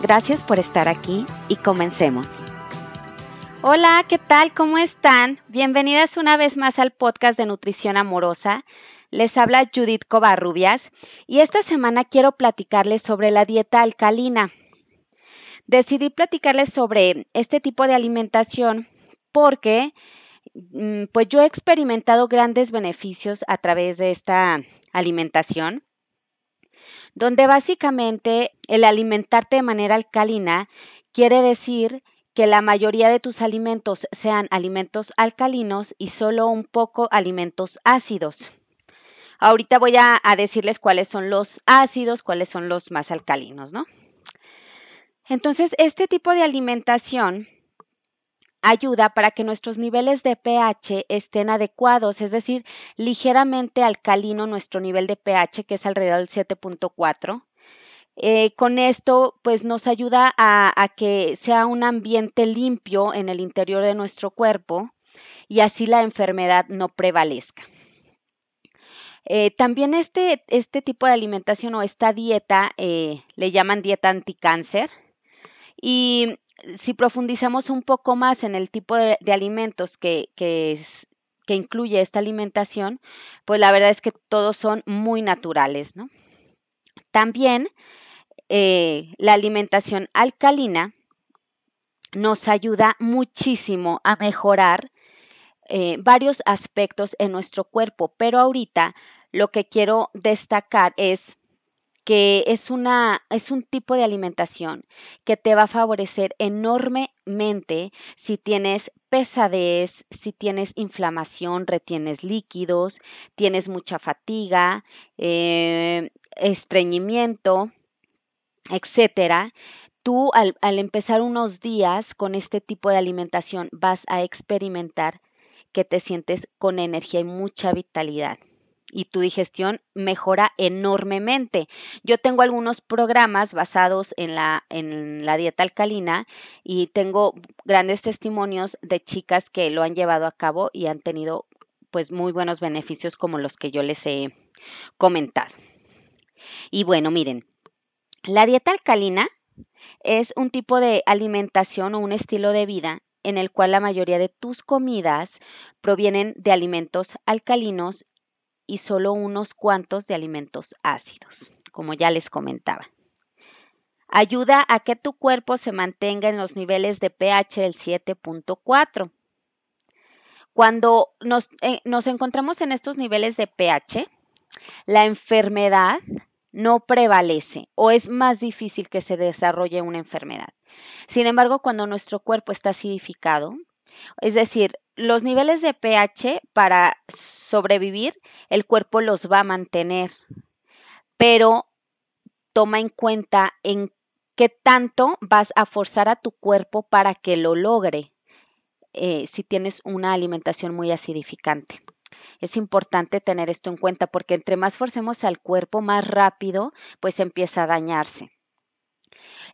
Gracias por estar aquí y comencemos. Hola, ¿qué tal? ¿Cómo están? Bienvenidas una vez más al podcast de Nutrición Amorosa. Les habla Judith Covarrubias y esta semana quiero platicarles sobre la dieta alcalina. Decidí platicarles sobre este tipo de alimentación porque mm, pues yo he experimentado grandes beneficios a través de esta alimentación donde básicamente el alimentarte de manera alcalina quiere decir que la mayoría de tus alimentos sean alimentos alcalinos y solo un poco alimentos ácidos. Ahorita voy a, decirles cuáles son los ácidos, cuáles son los más alcalinos, ¿no? Entonces, este tipo de alimentación ayuda para que nuestros niveles de pH estén adecuados, es decir, ligeramente alcalino nuestro nivel de pH, que es alrededor del 7.4. Eh, con esto, pues nos ayuda a, que sea un ambiente limpio en el interior de nuestro cuerpo y así la enfermedad no prevalezca. Eh, también este, este tipo de alimentación o esta dieta eh, le llaman dieta anticáncer y si profundizamos un poco más en el tipo de, alimentos que, que, incluye esta alimentación, pues la verdad es que todos son muy naturales, ¿no? También eh, la alimentación alcalina nos ayuda muchísimo a mejorar eh, varios aspectos en nuestro cuerpo, pero ahorita lo que quiero destacar es que es una es un tipo de alimentación que te va a favorecer enormemente si tienes pesadez, si tienes inflamación, retienes líquidos, tienes mucha fatiga, eh, estreñimiento, etcétera. Tú al, al empezar unos días con este tipo de alimentación vas a experimentar que te sientes con energía y mucha vitalidad y tu digestión mejora enormemente. Yo tengo algunos programas basados en la en la dieta alcalina y tengo grandes testimonios de chicas que lo han llevado a cabo y han tenido pues muy buenos beneficios como los que yo les he comentado. Y bueno, miren, la dieta alcalina es un tipo de alimentación o un estilo de vida en el cual la mayoría de tus comidas provienen de alimentos alcalinos y solo unos cuantos de alimentos ácidos, como ya les comentaba. Ayuda a que tu cuerpo se mantenga en los niveles de pH del 7.4. Cuando nos, eh, nos encontramos en estos niveles de pH, la enfermedad no prevalece o es más difícil que se desarrolle una enfermedad. Sin embargo, cuando nuestro cuerpo está acidificado, es decir, los niveles de pH para sobrevivir, el cuerpo los va a mantener, pero toma en cuenta en qué tanto vas a forzar a tu cuerpo para que lo logre eh, si tienes una alimentación muy acidificante. Es importante tener esto en cuenta porque entre más forcemos al cuerpo, más rápido pues empieza a dañarse.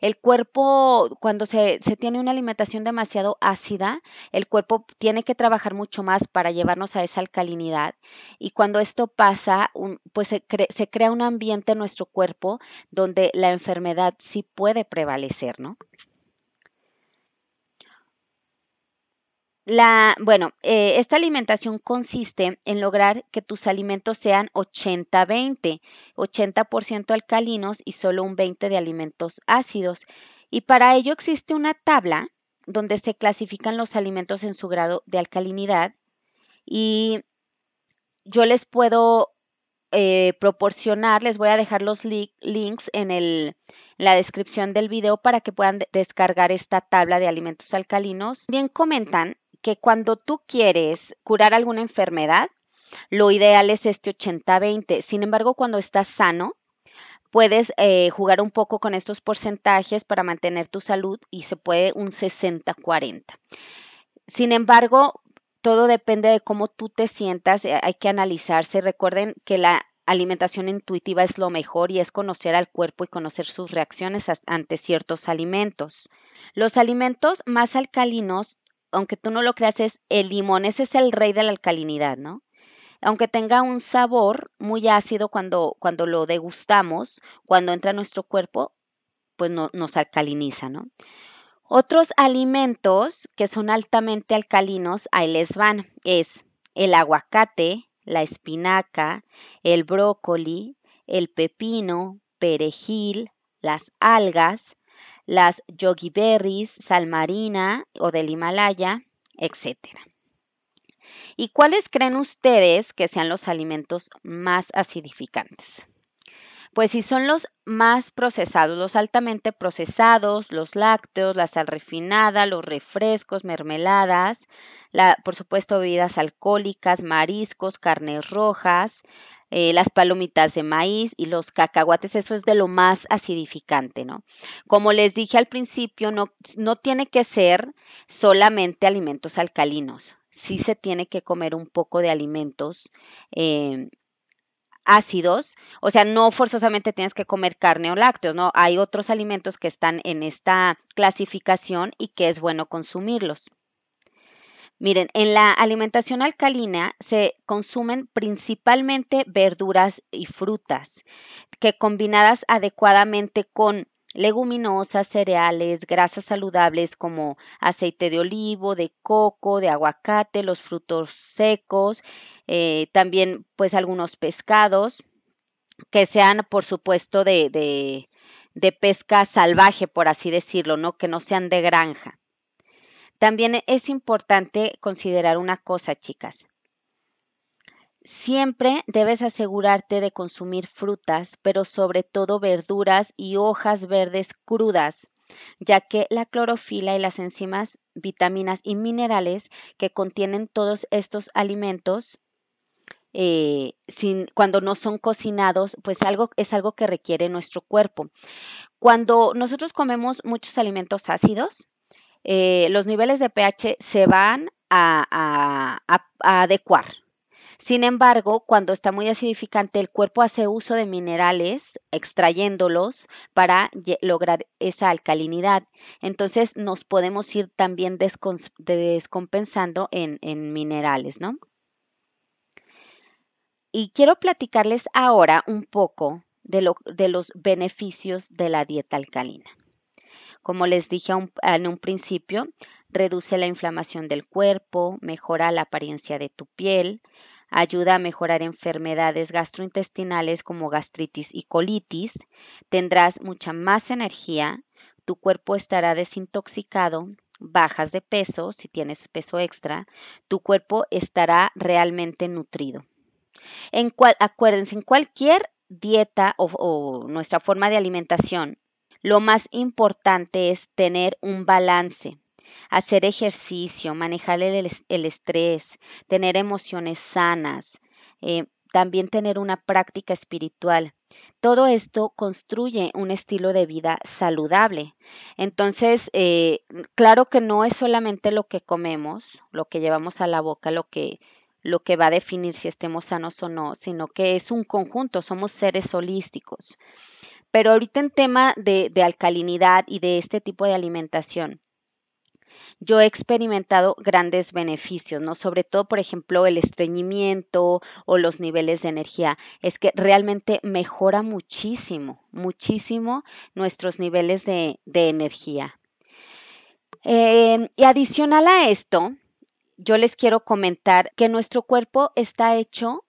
El cuerpo, cuando se, se tiene una alimentación demasiado ácida, el cuerpo tiene que trabajar mucho más para llevarnos a esa alcalinidad. Y cuando esto pasa, un, pues se, se crea un ambiente en nuestro cuerpo donde la enfermedad sí puede prevalecer, ¿no? La, bueno, eh, esta alimentación consiste en lograr que tus alimentos sean 80-20, 80%, alcalinos y solo un 20% de alimentos ácidos. Y para ello existe una tabla donde se clasifican los alimentos en su grado de alcalinidad y yo les puedo eh, proporcionar, les voy a dejar los links en el, la descripción del video para que puedan descargar esta tabla de alimentos alcalinos. Bien comentan que cuando tú quieres curar alguna enfermedad, lo ideal es este 80-20. Sin embargo, cuando estás sano, puedes eh, jugar un poco con estos porcentajes para mantener tu salud y se puede un 60-40. Sin embargo, todo depende de cómo tú te sientas, eh, hay que analizarse. Recuerden que la alimentación intuitiva es lo mejor y es conocer al cuerpo y conocer sus reacciones ante ciertos alimentos. Los alimentos más alcalinos, aunque tú no lo creas, es el limón, ese es el rey de la alcalinidad, ¿no? aunque tenga un sabor muy ácido cuando, cuando lo degustamos, cuando entra a nuestro cuerpo, pues no, nos alcaliniza, ¿no? Otros alimentos que son altamente alcalinos, ahí les van, es el aguacate, la espinaca, el brócoli, el pepino, perejil, las algas, las yogi berries, sal marina o del Himalaya, etcétera. ¿Y cuáles creen ustedes que sean los alimentos más acidificantes? Pues si son los más procesados, los altamente procesados, los lácteos, la sal refinada, los refrescos, mermeladas, la, por supuesto bebidas alcohólicas, mariscos, carnes rojas, eh, las palomitas de maíz y los cacahuates, eso es de lo más acidificante, ¿no? Como les dije al principio, no, no tiene que ser solamente alimentos alcalinos sí se tiene que comer un poco de alimentos eh, ácidos, o sea, no forzosamente tienes que comer carne o lácteos, ¿no? Hay otros alimentos que están en esta clasificación y que es bueno consumirlos. Miren, en la alimentación alcalina se consumen principalmente verduras y frutas que combinadas adecuadamente con leguminosas, cereales, grasas saludables como aceite de olivo, de coco, de aguacate, los frutos secos, eh, también pues algunos pescados que sean por supuesto de, de, de pesca salvaje, por así decirlo, ¿no? Que no sean de granja. También es importante considerar una cosa, chicas. Siempre debes asegurarte de consumir frutas, pero sobre todo verduras y hojas verdes crudas, ya que la clorofila y las enzimas, vitaminas y minerales que contienen todos estos alimentos eh, sin, cuando no son cocinados, pues algo es algo que requiere nuestro cuerpo. Cuando nosotros comemos muchos alimentos ácidos, eh, los niveles de pH se van a, adecuar, sin embargo, cuando está muy acidificante, el cuerpo hace uso de minerales, extrayéndolos para lograr esa alcalinidad. Entonces nos podemos ir también descompensando en, en minerales, ¿no? Y quiero platicarles ahora un poco de, lo, de los beneficios de la dieta alcalina. Como les dije en un principio, reduce la inflamación del cuerpo, mejora la apariencia de tu piel, ayuda a mejorar enfermedades gastrointestinales como gastritis y colitis, tendrás mucha más energía, tu cuerpo estará desintoxicado, bajas de peso, si tienes peso extra, tu cuerpo estará realmente nutrido. En cual, acuérdense, en cualquier dieta o, o nuestra forma de alimentación, lo más importante es tener un balance hacer ejercicio, manejar el, estrés, tener emociones sanas, eh, también tener una práctica espiritual. Todo esto construye un estilo de vida saludable. Entonces, eh, claro que no es solamente lo que comemos, lo que llevamos a la boca, lo que lo que va a definir si estemos sanos o no, sino que es un conjunto, somos seres holísticos. Pero ahorita en tema de, de alcalinidad y de este tipo de alimentación, yo he experimentado grandes beneficios, ¿no? Sobre todo, por ejemplo, el estreñimiento o los niveles de energía. Es que realmente mejora muchísimo, muchísimo nuestros niveles de, de energía. Eh, y adicional a esto, yo les quiero comentar que nuestro cuerpo está hecho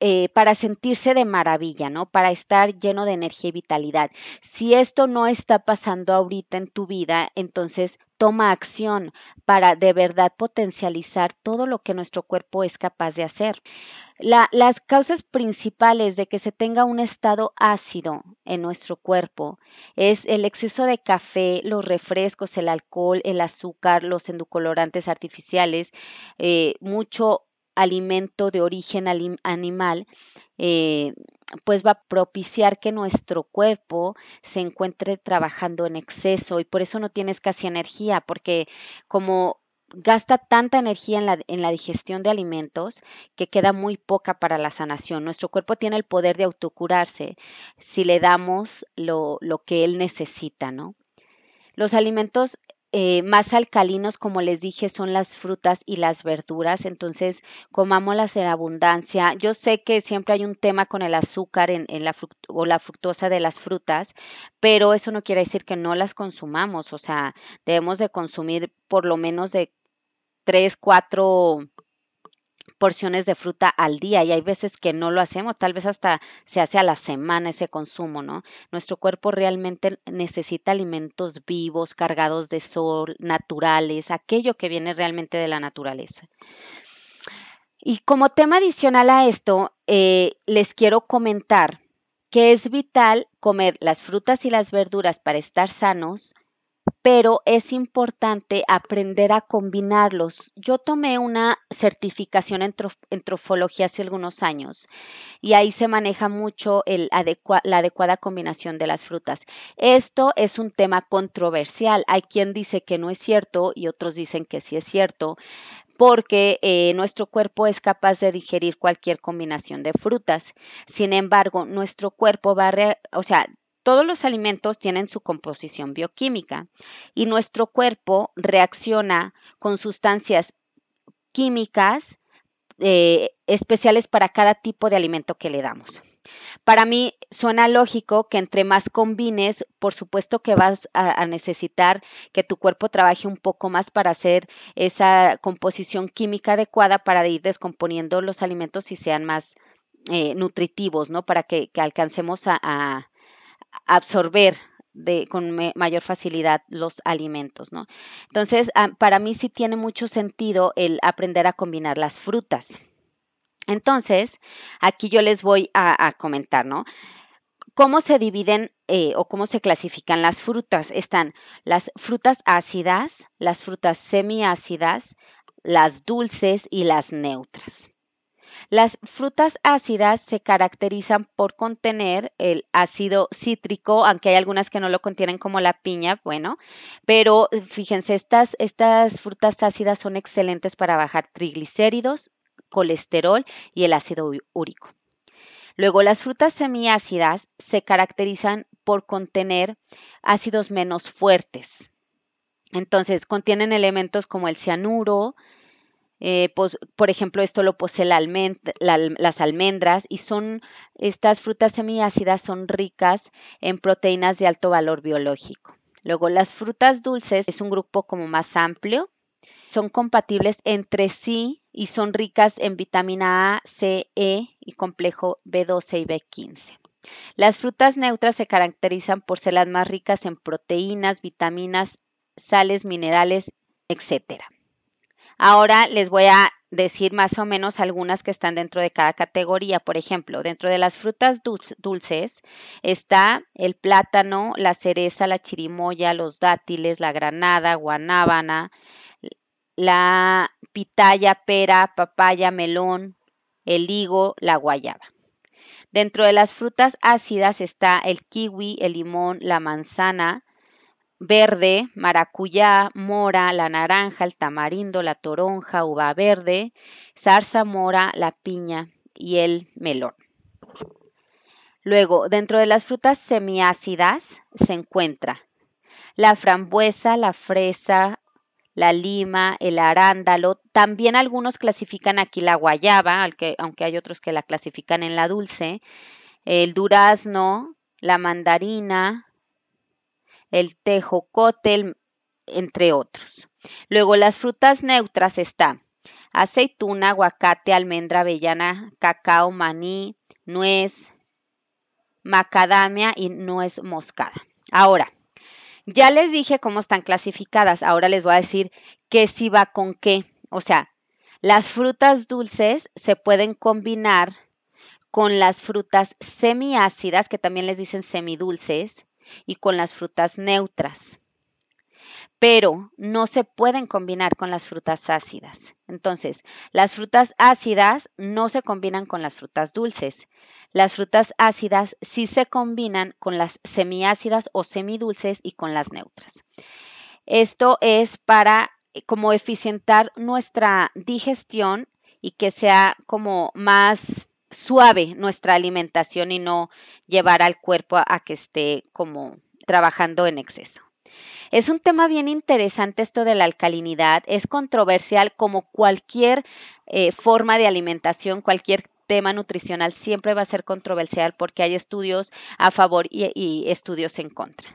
eh, para sentirse de maravilla, ¿no? Para estar lleno de energía y vitalidad. Si esto no está pasando ahorita en tu vida, entonces toma acción para de verdad potencializar todo lo que nuestro cuerpo es capaz de hacer. La, las causas principales de que se tenga un estado ácido en nuestro cuerpo es el exceso de café, los refrescos, el alcohol, el azúcar, los endocolorantes artificiales, eh, mucho alimento de origen animal eh, pues va a propiciar que nuestro cuerpo se encuentre trabajando en exceso y por eso no tienes casi energía, porque como gasta tanta energía en la, en la digestión de alimentos que queda muy poca para la sanación. Nuestro cuerpo tiene el poder de autocurarse si le damos lo, lo que él necesita, ¿no? Los alimentos eh, más alcalinos, como les dije, son las frutas y las verduras, entonces comámoslas en abundancia. Yo sé que siempre hay un tema con el azúcar en, en la o la fructosa de las frutas, pero eso no quiere decir que no las consumamos, o sea, debemos de consumir por lo menos de tres, cuatro porciones de fruta al día y hay veces que no lo hacemos, tal vez hasta se hace a la semana ese consumo, ¿no? Nuestro cuerpo realmente necesita alimentos vivos, cargados de sol, naturales, aquello que viene realmente de la naturaleza. Y como tema adicional a esto, eh, les quiero comentar que es vital comer las frutas y las verduras para estar sanos, pero es importante aprender a combinarlos. Yo tomé una certificación en, trofología hace algunos años y ahí se maneja mucho el la adecuada combinación de las frutas. Esto es un tema controversial. Hay quien dice que no es cierto y otros dicen que sí es cierto porque eh, nuestro cuerpo es capaz de digerir cualquier combinación de frutas. Sin embargo, nuestro cuerpo va a, o sea, todos los alimentos tienen su composición bioquímica y nuestro cuerpo reacciona con sustancias químicas eh, especiales para cada tipo de alimento que le damos. Para mí suena lógico que entre más combines, por supuesto que vas a, necesitar que tu cuerpo trabaje un poco más para hacer esa composición química adecuada para ir descomponiendo los alimentos y sean más eh, nutritivos, ¿no? Para que, alcancemos a, absorber de, con mayor facilidad los alimentos, ¿no? Entonces, ah, para mí sí tiene mucho sentido el aprender a combinar las frutas. Entonces, aquí yo les voy a, comentar, ¿no? ¿Cómo se dividen eh, o cómo se clasifican las frutas? Están las frutas ácidas, las frutas semiácidas, las dulces y las neutras. Las frutas ácidas se caracterizan por contener el ácido cítrico, aunque hay algunas que no lo contienen como la piña, bueno, pero fíjense, estas, estas frutas ácidas son excelentes para bajar triglicéridos, colesterol y el ácido úrico. Luego, las frutas semiácidas se caracterizan por contener ácidos menos fuertes. Entonces, contienen elementos como el cianuro, eh, pues, por ejemplo, esto lo posee la las almendras y son estas frutas semiácidas son ricas en proteínas de alto valor biológico. Luego, las frutas dulces es un grupo como más amplio, son compatibles entre sí y son ricas en vitamina A, C, E y complejo B12 y B15. Las frutas neutras se caracterizan por ser las más ricas en proteínas, vitaminas, sales, minerales, etcétera. Ahora les voy a decir más o menos algunas que están dentro de cada categoría. Por ejemplo, dentro de las frutas dulces está el plátano, la cereza, la chirimoya, los dátiles, la granada, guanábana, la pitaya, pera, papaya, melón, el higo, la guayaba. Dentro de las frutas ácidas está el kiwi, el limón, la manzana, verde, maracuyá, mora, la naranja, el tamarindo, la toronja, uva verde, zarza mora, la piña y el melón. Luego, dentro de las frutas semiácidas se encuentra la frambuesa, la fresa, la lima, el arándalo. También algunos clasifican aquí la guayaba, aunque hay otros que la clasifican en la dulce, el durazno, la mandarina, el tejocote, entre otros. Luego las frutas neutras están aceituna, aguacate, almendra, avellana, cacao, maní, nuez, macadamia y nuez moscada. Ahora, ya les dije cómo están clasificadas, ahora les voy a decir qué sí va con qué. O sea, las frutas dulces se pueden combinar con las frutas semiácidas, que también les dicen semidulces, y con las frutas neutras. Pero no se pueden combinar con las frutas ácidas. Entonces, las frutas ácidas no se combinan con las frutas dulces. las frutas ácidas sí se combinan con las semiácidas o semidulces y con las neutras. Esto es para eh, como eficientar nuestra digestión y que sea como más suave nuestra alimentación y no llevar al cuerpo a que esté como trabajando en exceso. Es un tema bien interesante esto de la alcalinidad, es controversial como cualquier eh, forma de alimentación, cualquier tema nutricional siempre va a ser controversial porque hay estudios a favor y estudios en contra.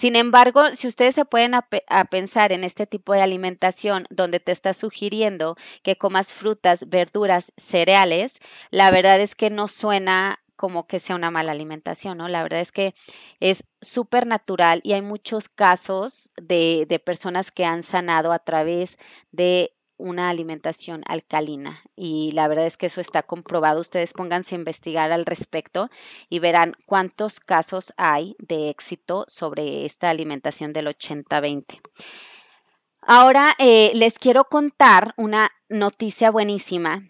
Sin embargo, si ustedes se pueden a, pensar en este tipo de alimentación donde te está sugiriendo que comas frutas, verduras, cereales, la verdad es que no suena como que sea una mala alimentación, ¿no? La verdad es que es súper natural y hay muchos casos de, de personas que han sanado a través de una alimentación alcalina y la verdad es que eso está comprobado. Ustedes pónganse a investigar al respecto y verán cuántos casos hay de éxito sobre esta alimentación del 80-20. Ahora eh, les quiero contar una noticia buenísima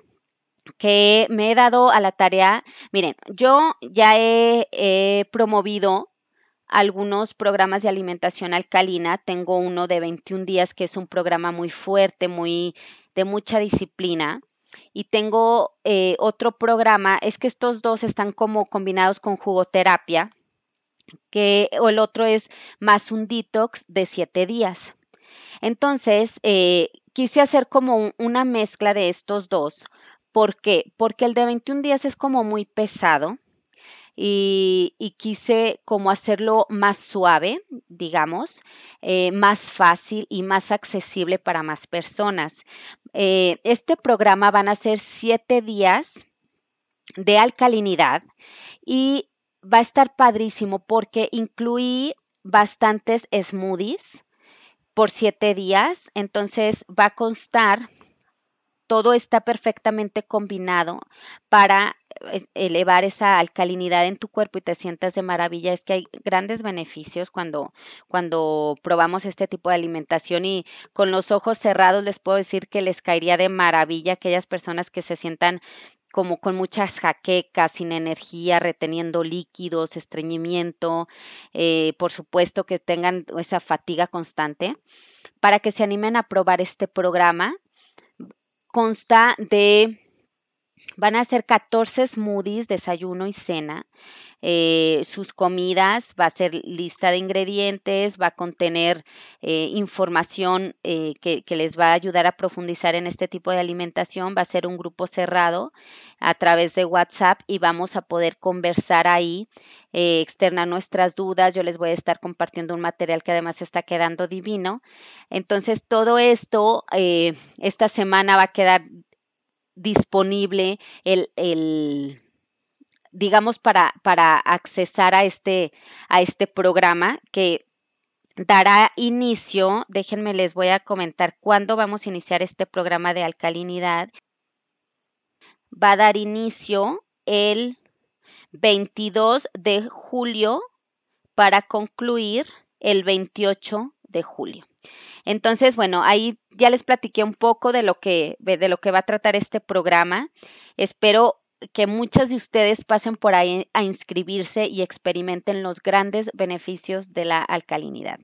que me he dado a la tarea. Miren, yo ya he, he promovido algunos programas de alimentación alcalina. Tengo uno de 21 días que es un programa muy fuerte, muy de mucha disciplina. Y tengo eh, otro programa, es que estos dos están como combinados con jugoterapia, que o el otro es más un detox de siete días. Entonces, eh, quise hacer como una mezcla de estos dos. ¿Por qué? Porque el de 21 días es como muy pesado y, y quise como hacerlo más suave, digamos, eh, más fácil y más accesible para más personas. Eh, este programa van a ser siete días de alcalinidad y va a estar padrísimo porque incluí bastantes smoothies por siete días, entonces va a constar todo está perfectamente combinado para eh, elevar esa alcalinidad en tu cuerpo y te sientas de maravilla. Es que hay grandes beneficios cuando cuando probamos este tipo de alimentación y con los ojos cerrados les puedo decir que les caería de maravilla aquellas personas que se sientan como con muchas jaquecas, sin energía, reteniendo líquidos, estreñimiento, eh, por supuesto que tengan esa fatiga constante, para que se animen a probar este programa consta de, van a ser 14 smoothies, desayuno y cena. Eh, sus comidas va a ser lista de ingredientes, va a contener eh, información eh, que, que les va a ayudar a profundizar en este tipo de alimentación, va a ser un grupo cerrado a través de WhatsApp y vamos a poder conversar ahí eh, externar nuestras dudas. Yo les voy a estar compartiendo un material que además está quedando divino. Entonces, todo esto eh, esta semana va a quedar disponible el, el digamos para para accesar a este a este programa que dará inicio, déjenme les voy a comentar cuándo vamos a iniciar este programa de alcalinidad. Va a dar inicio el 22 de julio para concluir el 28 de julio. Entonces, bueno, ahí ya les platiqué un poco de lo que de lo que va a tratar este programa. Espero que muchas de ustedes pasen por ahí a inscribirse y experimenten los grandes beneficios de la alcalinidad.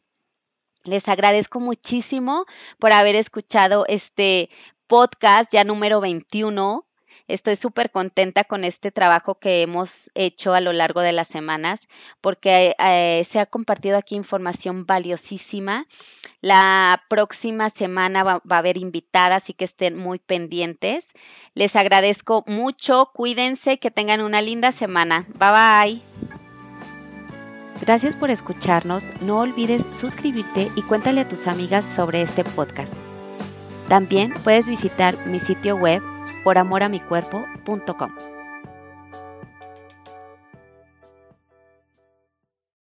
Les agradezco muchísimo por haber escuchado este podcast ya número 21 Estoy súper contenta con este trabajo que hemos hecho a lo largo de las semanas porque eh, se ha compartido aquí información valiosísima. La próxima semana va, va a haber invitadas, así que estén muy pendientes. Les agradezco mucho, cuídense, que tengan una linda semana. Bye bye. Gracias por escucharnos. No olvides suscribirte y cuéntale a tus amigas sobre este podcast. También puedes visitar mi sitio web por amoramicuerpo.com.